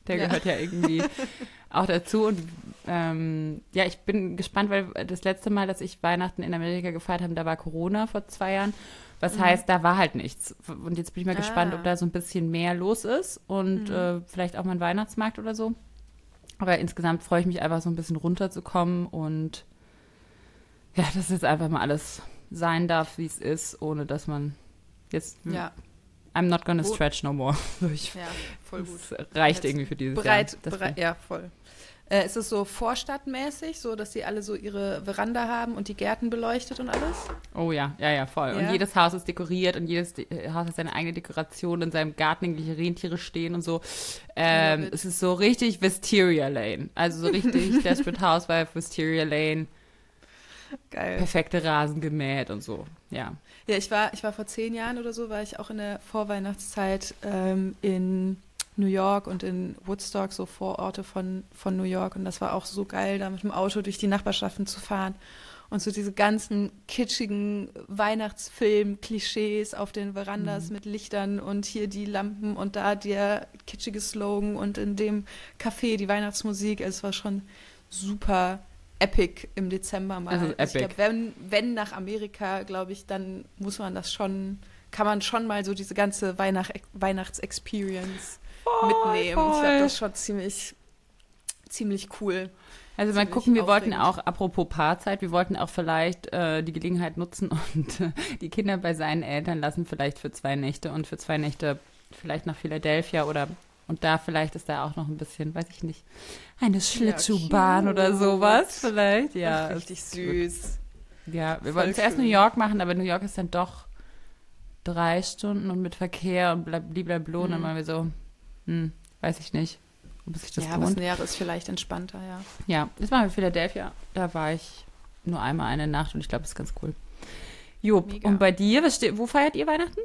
Der ja. gehört ja irgendwie auch dazu. Und ähm, ja, ich bin gespannt, weil das letzte Mal, dass ich Weihnachten in Amerika gefeiert habe, da war Corona vor zwei Jahren. Was mhm. heißt, da war halt nichts. Und jetzt bin ich mal ah. gespannt, ob da so ein bisschen mehr los ist und mhm. äh, vielleicht auch mal ein Weihnachtsmarkt oder so. Aber insgesamt freue ich mich einfach so ein bisschen runterzukommen und ja, dass jetzt einfach mal alles sein darf, wie es ist, ohne dass man jetzt ja. I'm not gonna stretch no more. Ich, ja, voll gut. reicht irgendwie für dieses bereit, Jahr. Bereit, ja, voll. Äh, ist es so vorstadtmäßig, so dass sie alle so ihre Veranda haben und die Gärten beleuchtet und alles? Oh ja, ja, ja, voll. Ja. Und jedes Haus ist dekoriert und jedes äh, Haus hat seine eigene Dekoration. In seinem Garten irgendwelche Rentiere stehen und so. Ähm, es ist so richtig Wisteria Lane. Also so richtig Desperate Housewife, Wisteria Lane. Geil. Perfekte Rasen gemäht und so, ja. Ja, ich war, ich war vor zehn Jahren oder so, war ich auch in der Vorweihnachtszeit ähm, in New York und in Woodstock, so Vororte von, von New York. Und das war auch so geil, da mit dem Auto durch die Nachbarschaften zu fahren und so diese ganzen kitschigen Weihnachtsfilm-Klischees auf den Verandas mhm. mit Lichtern und hier die Lampen und da der kitschige Slogan und in dem Café die Weihnachtsmusik. Es war schon super epic im Dezember mal. Also epic. Glaub, wenn, wenn nach Amerika, glaube ich, dann muss man das schon, kann man schon mal so diese ganze Weihnacht Weihnachtsexperience mitnehmen. Voll. Ich glaube, das ist schon ziemlich, ziemlich cool. Also mal gucken, wir aufregend. wollten auch, apropos Paarzeit, wir wollten auch vielleicht äh, die Gelegenheit nutzen und äh, die Kinder bei seinen Eltern lassen, vielleicht für zwei Nächte und für zwei Nächte vielleicht nach Philadelphia oder und da vielleicht ist da auch noch ein bisschen, weiß ich nicht, eine Schlittschuhbahn ja, oder sowas vielleicht. Ja, Ach, richtig süß. Ja, wir Voll wollten zuerst New York machen, aber New York ist dann doch drei Stunden und mit Verkehr und blablabla. Und dann waren wir so, hm, weiß ich nicht, ob sich das ja, lohnt. Ja, was Näheres vielleicht entspannter, ja. Ja, das war in Philadelphia. Da war ich nur einmal eine Nacht und ich glaube, das ist ganz cool. Jo, und bei dir, wo feiert ihr Weihnachten?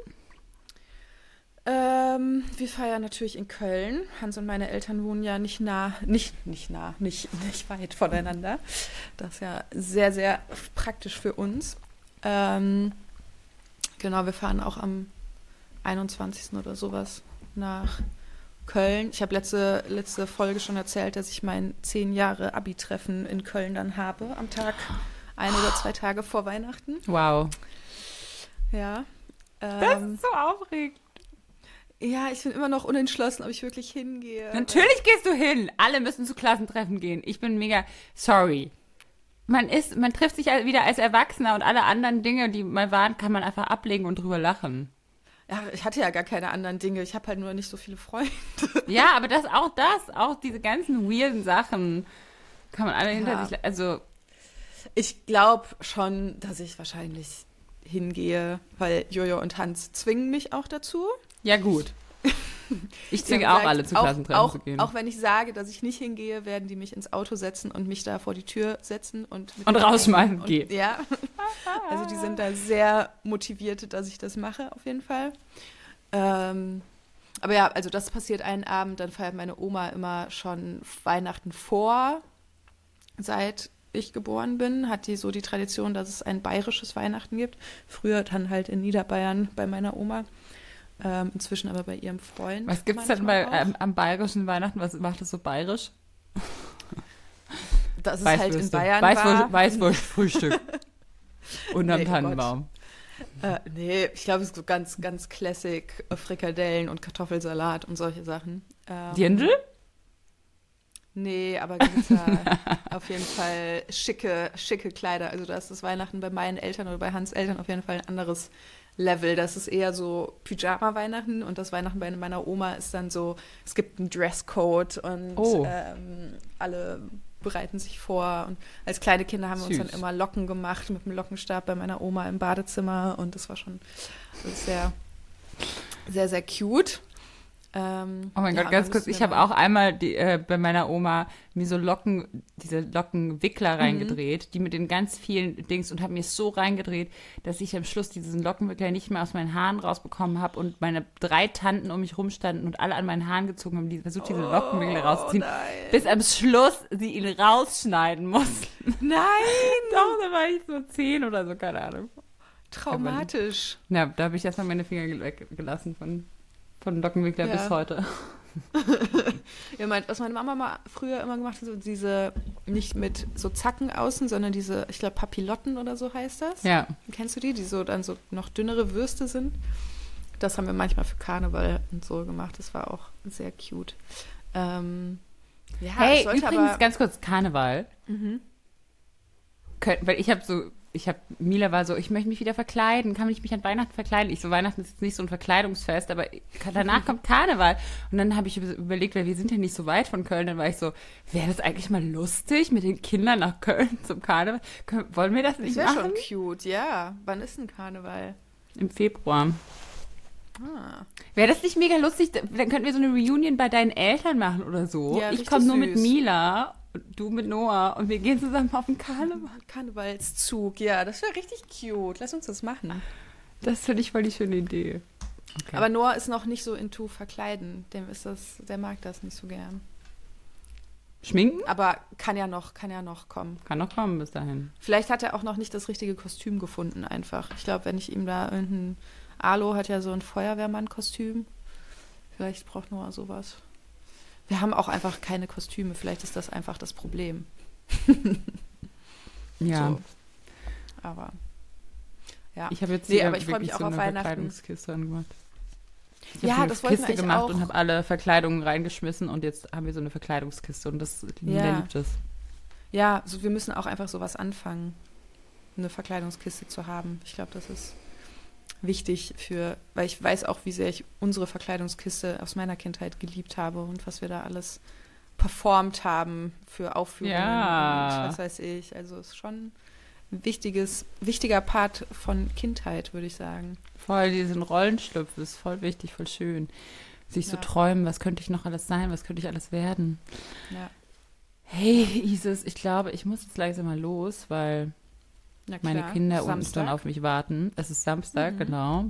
Ähm, wir feiern natürlich in Köln. Hans und meine Eltern wohnen ja nicht nah, nicht, nicht nah, nicht, nicht weit voneinander. Das ist ja sehr, sehr praktisch für uns. Ähm, genau, wir fahren auch am 21. oder sowas nach Köln. Ich habe letzte, letzte Folge schon erzählt, dass ich mein zehn Jahre Abi-Treffen in Köln dann habe, am Tag, ein oder zwei Tage vor Weihnachten. Wow. Ja. Ähm, das ist ähm, so aufregend. Ja, ich bin immer noch unentschlossen, ob ich wirklich hingehe. Natürlich gehst du hin. Alle müssen zu Klassentreffen gehen. Ich bin mega sorry. Man ist, man trifft sich wieder als Erwachsener und alle anderen Dinge, die mal waren, kann man einfach ablegen und drüber lachen. Ja, ich hatte ja gar keine anderen Dinge. Ich habe halt nur nicht so viele Freunde. Ja, aber das auch das, auch diese ganzen weirden Sachen kann man alle ja. hinter sich. Also ich glaube schon, dass ich wahrscheinlich hingehe, weil Jojo und Hans zwingen mich auch dazu. Ja gut. Ich zwinge ja, auch alle zu Klassentreffen auch, zu gehen. Auch wenn ich sage, dass ich nicht hingehe, werden die mich ins Auto setzen und mich da vor die Tür setzen und und rausschmeißen gehen. Ja. Also die sind da sehr motiviert, dass ich das mache, auf jeden Fall. Ähm, aber ja, also das passiert einen Abend, dann feiert meine Oma immer schon Weihnachten vor, seit ich geboren bin, hat die so die Tradition, dass es ein bayerisches Weihnachten gibt. Früher dann halt in Niederbayern bei meiner Oma. Ähm, inzwischen aber bei ihrem Freund. Was gibt es denn bei, ähm, am bayerischen Weihnachten? Was macht es so bayerisch? Dass es halt in Bayern Weißwurst. Weißwurstfrühstück. Und am nee, oh Tannenbaum. Oh äh, nee, ich glaube, es ist so ganz, ganz Classic Frikadellen und Kartoffelsalat und solche Sachen. Ähm, Dirndl? Nee, aber auf jeden Fall schicke, schicke Kleider. Also da ist das Weihnachten bei meinen Eltern oder bei Hans Eltern auf jeden Fall ein anderes Level. Das ist eher so Pyjama-Weihnachten und das Weihnachten bei meiner Oma ist dann so, es gibt einen Dresscode und oh. ähm, alle bereiten sich vor. Und als kleine Kinder haben wir Süß. uns dann immer Locken gemacht mit dem Lockenstab bei meiner Oma im Badezimmer und das war schon sehr, sehr, sehr cute. Ähm, oh mein ja, Gott, ganz kurz, ich habe auch einmal die, äh, bei meiner Oma mir so Locken, diese Lockenwickler mhm. reingedreht, die mit den ganz vielen Dings und habe mir so reingedreht, dass ich am Schluss diesen Lockenwickler nicht mehr aus meinen Haaren rausbekommen habe und meine drei Tanten um mich rumstanden und alle an meinen Haaren gezogen haben, die versucht, diese Lockenwickler oh, rauszuziehen, nein. bis am Schluss sie ihn rausschneiden mussten. Nein! Doch, da war ich so zehn oder so, keine Ahnung. Traumatisch. Aber, ja, da habe ich erstmal meine Finger gelassen von von Lockenwickler ja. bis heute. ja, mein, was meine Mama mal früher immer gemacht hat, so diese, nicht mit so Zacken außen, sondern diese, ich glaube, Papillotten oder so heißt das. Ja. Kennst du die, die so dann so noch dünnere Würste sind? Das haben wir manchmal für Karneval und so gemacht. Das war auch sehr cute. Ähm, ja, hey, übrigens, aber, ganz kurz, Karneval. Mhm. Weil ich habe so ich habe, Mila war so, ich möchte mich wieder verkleiden, kann ich mich an Weihnachten verkleiden? Ich so, Weihnachten ist jetzt nicht so ein Verkleidungsfest, aber danach kommt Karneval. Und dann habe ich überlegt, weil wir sind ja nicht so weit von Köln, dann war ich so, wäre das eigentlich mal lustig, mit den Kindern nach Köln zum Karneval? wollen wir das nicht das machen? Das wäre schon cute, ja. Wann ist ein Karneval? Im Februar. Ah. Wäre das nicht mega lustig? Dann könnten wir so eine Reunion bei deinen Eltern machen oder so. Ja, ich komme nur mit Mila du mit Noah und wir gehen zusammen auf den Karneval. Karnevalszug, ja, das wäre richtig cute. Lass uns das machen. Das finde ich voll die schöne Idee. Okay. Aber Noah ist noch nicht so into Verkleiden. Dem ist das, der mag das nicht so gern. Schminken? Aber kann ja noch, kann ja noch kommen. Kann noch kommen bis dahin. Vielleicht hat er auch noch nicht das richtige Kostüm gefunden, einfach. Ich glaube, wenn ich ihm da irgendein. Alo hat ja so ein Feuerwehrmann-Kostüm. Vielleicht braucht Noah sowas. Wir haben auch einfach keine Kostüme. Vielleicht ist das einfach das Problem. ja. So. Aber ja. Ich habe jetzt nee, aber ich freue mich auch so auf Weihnachten. Verkleidungskiste angemacht. Ich ja, habe das eine Kiste gemacht auch. und habe alle Verkleidungen reingeschmissen und jetzt haben wir so eine Verkleidungskiste und das ja. liebt es. Ja, so, wir müssen auch einfach sowas anfangen, eine Verkleidungskiste zu haben. Ich glaube, das ist wichtig für, weil ich weiß auch, wie sehr ich unsere Verkleidungskiste aus meiner Kindheit geliebt habe und was wir da alles performt haben für Aufführungen ja. und was weiß ich. Also es ist schon ein wichtiges, wichtiger Part von Kindheit, würde ich sagen. Voll, diesen Rollenschlüpfen ist voll wichtig, voll schön. Sich ja. so träumen, was könnte ich noch alles sein, was könnte ich alles werden. Ja. Hey, Isis, ich glaube, ich muss jetzt langsam mal los, weil meine Kinder Samstag. unten dann auf mich warten. Es ist Samstag, mhm. genau.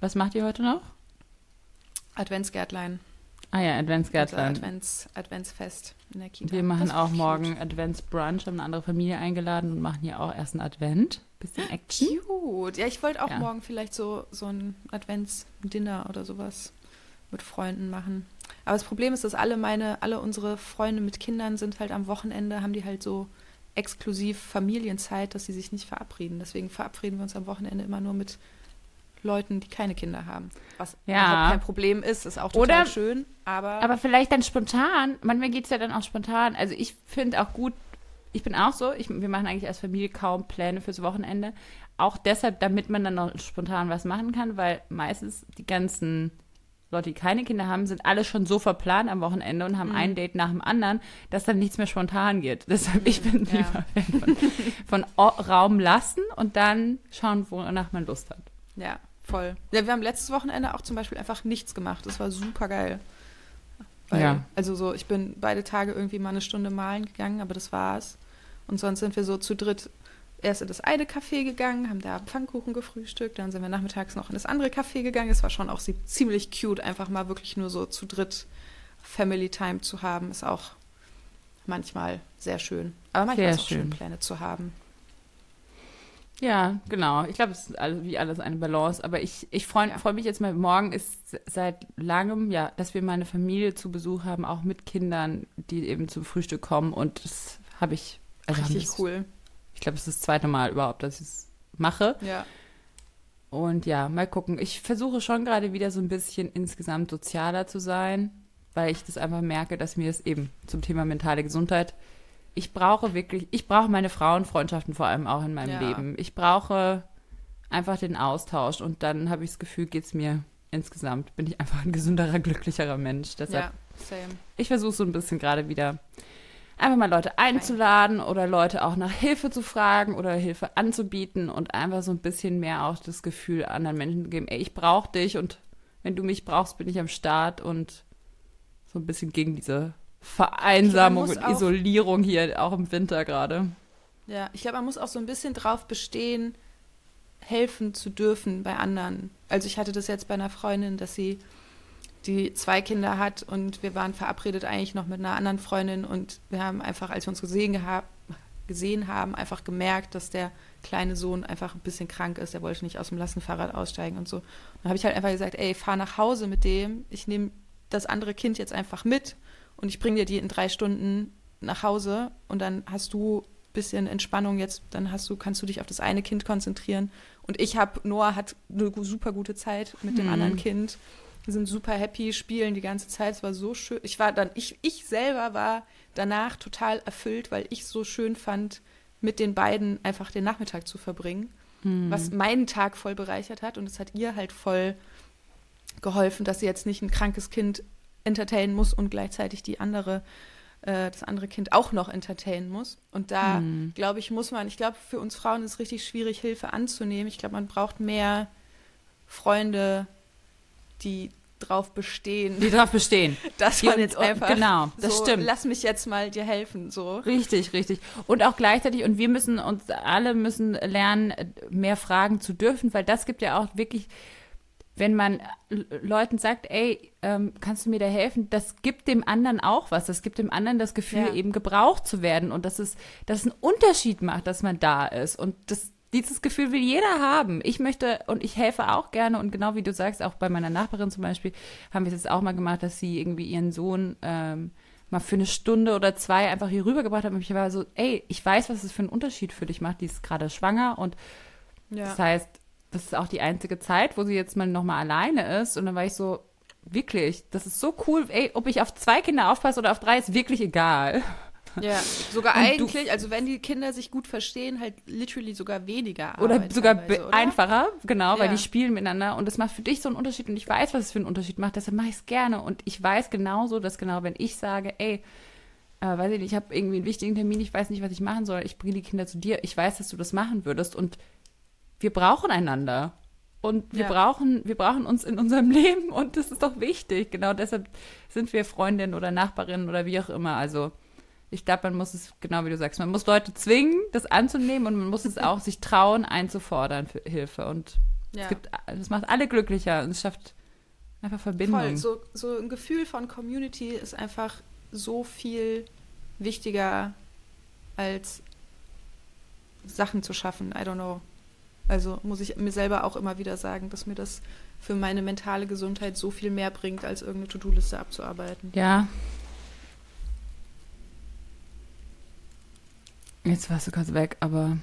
Was macht ihr heute noch? Adventsgärtlein. Ah ja, Adventsgärtlein. Advents, Adventsfest in der Kita. Wir machen auch morgen Adventsbrunch, haben eine andere Familie eingeladen und machen hier auch erst ein Advent. Bisschen Action. Cute. Ja, ich wollte auch ja. morgen vielleicht so, so ein Adventsdinner oder sowas mit Freunden machen. Aber das Problem ist, dass alle meine, alle unsere Freunde mit Kindern sind halt am Wochenende, haben die halt so exklusiv Familienzeit, dass sie sich nicht verabreden. Deswegen verabreden wir uns am Wochenende immer nur mit Leuten, die keine Kinder haben. Was ja. kein Problem ist, ist auch total Oder, schön. Aber, aber vielleicht dann spontan. Manchmal geht es ja dann auch spontan. Also ich finde auch gut, ich bin auch so, ich, wir machen eigentlich als Familie kaum Pläne fürs Wochenende. Auch deshalb, damit man dann noch spontan was machen kann, weil meistens die ganzen Leute, die keine Kinder haben, sind alle schon so verplant am Wochenende und haben mhm. ein Date nach dem anderen, dass dann nichts mehr spontan geht. Deshalb, ich bin ja. lieber Fan von, von Raum lassen und dann schauen, wonach man Lust hat. Ja, voll. Ja, wir haben letztes Wochenende auch zum Beispiel einfach nichts gemacht. Das war super geil. Weil, ja. Also so, ich bin beide Tage irgendwie mal eine Stunde malen gegangen, aber das war's. Und sonst sind wir so zu dritt erst in das eine Café gegangen, haben da Pfannkuchen gefrühstückt, dann sind wir nachmittags noch in das andere Café gegangen. Es war schon auch ziemlich cute, einfach mal wirklich nur so zu dritt Family Time zu haben, ist auch manchmal sehr schön. Aber manchmal Sehr ist es auch schön, schön. Pläne zu haben. Ja, genau. Ich glaube, es ist alles, wie alles eine Balance. Aber ich, ich freue Ja. freu mich jetzt mal. Morgen ist seit langem, ja, dass wir meine Familie zu Besuch haben, auch mit Kindern, die eben zum Frühstück kommen. Und das habe ich. Also Richtig cool. Ich glaube, es ist das zweite Mal überhaupt, dass ich es mache. Ja. Und ja, mal gucken. Ich versuche schon gerade wieder so ein bisschen insgesamt sozialer zu sein, weil ich das einfach merke, dass mir es eben zum Thema mentale Gesundheit, ich brauche wirklich, ich brauche meine Frauenfreundschaften vor allem auch in meinem Ja. Leben. Ich brauche einfach den Austausch und dann habe ich das Gefühl, geht es mir insgesamt, bin ich einfach ein gesünderer, glücklicherer Mensch. Deshalb Ja, same. ich versuche so ein bisschen gerade wieder einfach mal Leute einzuladen oder Leute auch nach Hilfe zu fragen oder Hilfe anzubieten und einfach so ein bisschen mehr auch das Gefühl anderen Menschen zu geben, ey, ich brauche dich und wenn du mich brauchst, bin ich am Start und so ein bisschen gegen diese Vereinsamung und Isolierung hier auch im Winter gerade. Ja, ich glaube, man muss auch so ein bisschen drauf bestehen, helfen zu dürfen bei anderen. Also ich hatte das jetzt bei einer Freundin, dass sie die zwei Kinder hat und wir waren verabredet eigentlich noch mit einer anderen Freundin und wir haben einfach, als wir uns gesehen, geha gesehen haben, einfach gemerkt, dass der kleine Sohn einfach ein bisschen krank ist. Er wollte nicht aus dem Lastenfahrrad aussteigen und so. Und dann habe ich halt einfach gesagt, ey, fahr nach Hause mit dem. Ich nehme das andere Kind jetzt einfach mit und ich bringe dir die in drei Stunden nach Hause und dann hast du ein bisschen Entspannung jetzt, dann hast du, kannst du dich auf das eine Kind konzentrieren. Und ich habe, Noah hat eine super gute Zeit mit dem Mhm. anderen Kind. Wir sind super happy, spielen die ganze Zeit. Es war so schön. Ich war dann, ich, ich selber war danach total erfüllt, weil ich so schön fand, mit den beiden einfach den Nachmittag zu verbringen, Hm. was meinen Tag voll bereichert hat. Und es hat ihr halt voll geholfen, dass sie jetzt nicht ein krankes Kind entertainen muss und gleichzeitig die andere, äh, das andere Kind auch noch entertainen muss. Und da, Hm. glaube ich, muss man, ich glaube, für uns Frauen ist es richtig schwierig, Hilfe anzunehmen. Ich glaube, man braucht mehr Freunde, die drauf bestehen, Die darauf bestehen. dass Die man jetzt einfach genau, das so, stimmt. lass mich jetzt mal dir helfen, so. Richtig, richtig. Und auch gleichzeitig, und wir müssen uns alle müssen lernen, mehr fragen zu dürfen, weil das gibt ja auch wirklich, wenn man Leuten sagt, ey, ähm, kannst du mir da helfen, das gibt dem anderen auch was. Das gibt dem anderen das Gefühl, Ja. eben gebraucht zu werden und dass es, dass es einen Unterschied macht, dass man da ist. Und das, dieses Gefühl will jeder haben. Ich möchte und ich helfe auch gerne und genau wie du sagst, auch bei meiner Nachbarin zum Beispiel, haben wir es jetzt auch mal gemacht, dass sie irgendwie ihren Sohn ähm, mal für eine Stunde oder zwei einfach hier rübergebracht hat. Und ich war so, ey, ich weiß, was es für einen Unterschied für dich macht. Die ist gerade schwanger und das heißt, das ist auch die einzige Zeit, wo sie jetzt mal nochmal alleine ist. Und dann war ich so, wirklich, das ist so cool. Ey, ob ich auf zwei Kinder aufpasse oder auf drei, ist wirklich egal. Ja, sogar Und eigentlich, also wenn die Kinder sich gut verstehen, halt literally sogar weniger Oder Arbeit sogar teilweise, be- oder? einfacher, genau, weil Ja. die spielen miteinander und das macht für dich so einen Unterschied und ich weiß, was es für einen Unterschied macht, deshalb mache ich es gerne und ich weiß genauso, dass genau, wenn ich sage, ey, äh, weiß ich nicht, ich habe irgendwie einen wichtigen Termin, ich weiß nicht, was ich machen soll, ich bringe die Kinder zu dir, ich weiß, dass du das machen würdest und wir brauchen einander. Und wir Ja. brauchen, wir brauchen uns in unserem Leben und das ist doch wichtig. Genau deshalb sind wir Freundinnen oder Nachbarinnen oder wie auch immer. Also ich glaube, man muss es, genau wie du sagst, man muss Leute zwingen, das anzunehmen und man muss es auch sich trauen, einzufordern für Hilfe. Und Ja. es gibt, das macht alle glücklicher und es schafft einfach Verbindung. Voll, so, so ein Gefühl von Community ist einfach so viel wichtiger als Sachen zu schaffen. I don't know. Also muss ich mir selber auch immer wieder sagen, dass mir das für meine mentale Gesundheit so viel mehr bringt, als irgendeine To-Do-Liste abzuarbeiten. Ja. Jetzt warst du kurz weg, aber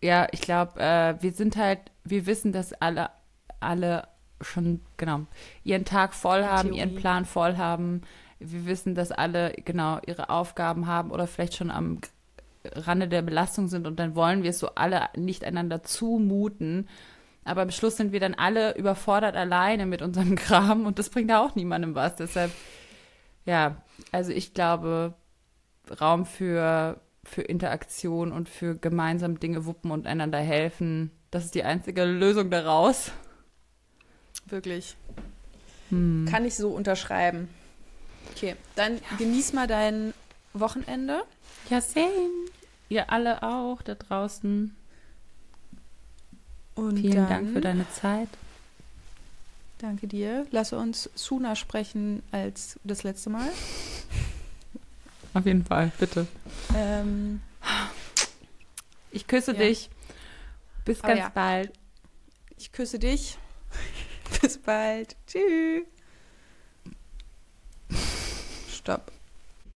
ja, ich glaube, äh, wir sind halt, wir wissen, dass alle, alle schon, genau, ihren Tag voll haben, ihren. Plan voll haben. Wir wissen, dass alle, genau, ihre Aufgaben haben oder vielleicht schon am Rande der Belastung sind und dann wollen wir es so alle nicht einander zumuten. Aber am Schluss sind wir dann alle überfordert alleine mit unserem Kram und das bringt auch niemandem was. Deshalb, ja, also ich glaube, Raum für, für Interaktion und für gemeinsam Dinge wuppen und einander helfen, das ist die einzige Lösung daraus. Wirklich. Hm. Kann ich so unterschreiben. Okay, dann genieß mal dein Wochenende. Ja, same. Ihr alle auch da draußen. Und Vielen dann, Dank für deine Zeit. Danke dir. Lasse uns Suna sprechen als das letzte Mal. Auf jeden Fall, bitte. Ähm, Ich küsse Ja. dich. Bis Oh ganz ja. bald. ich küsse dich. Bis bald. Tschüss. Stopp.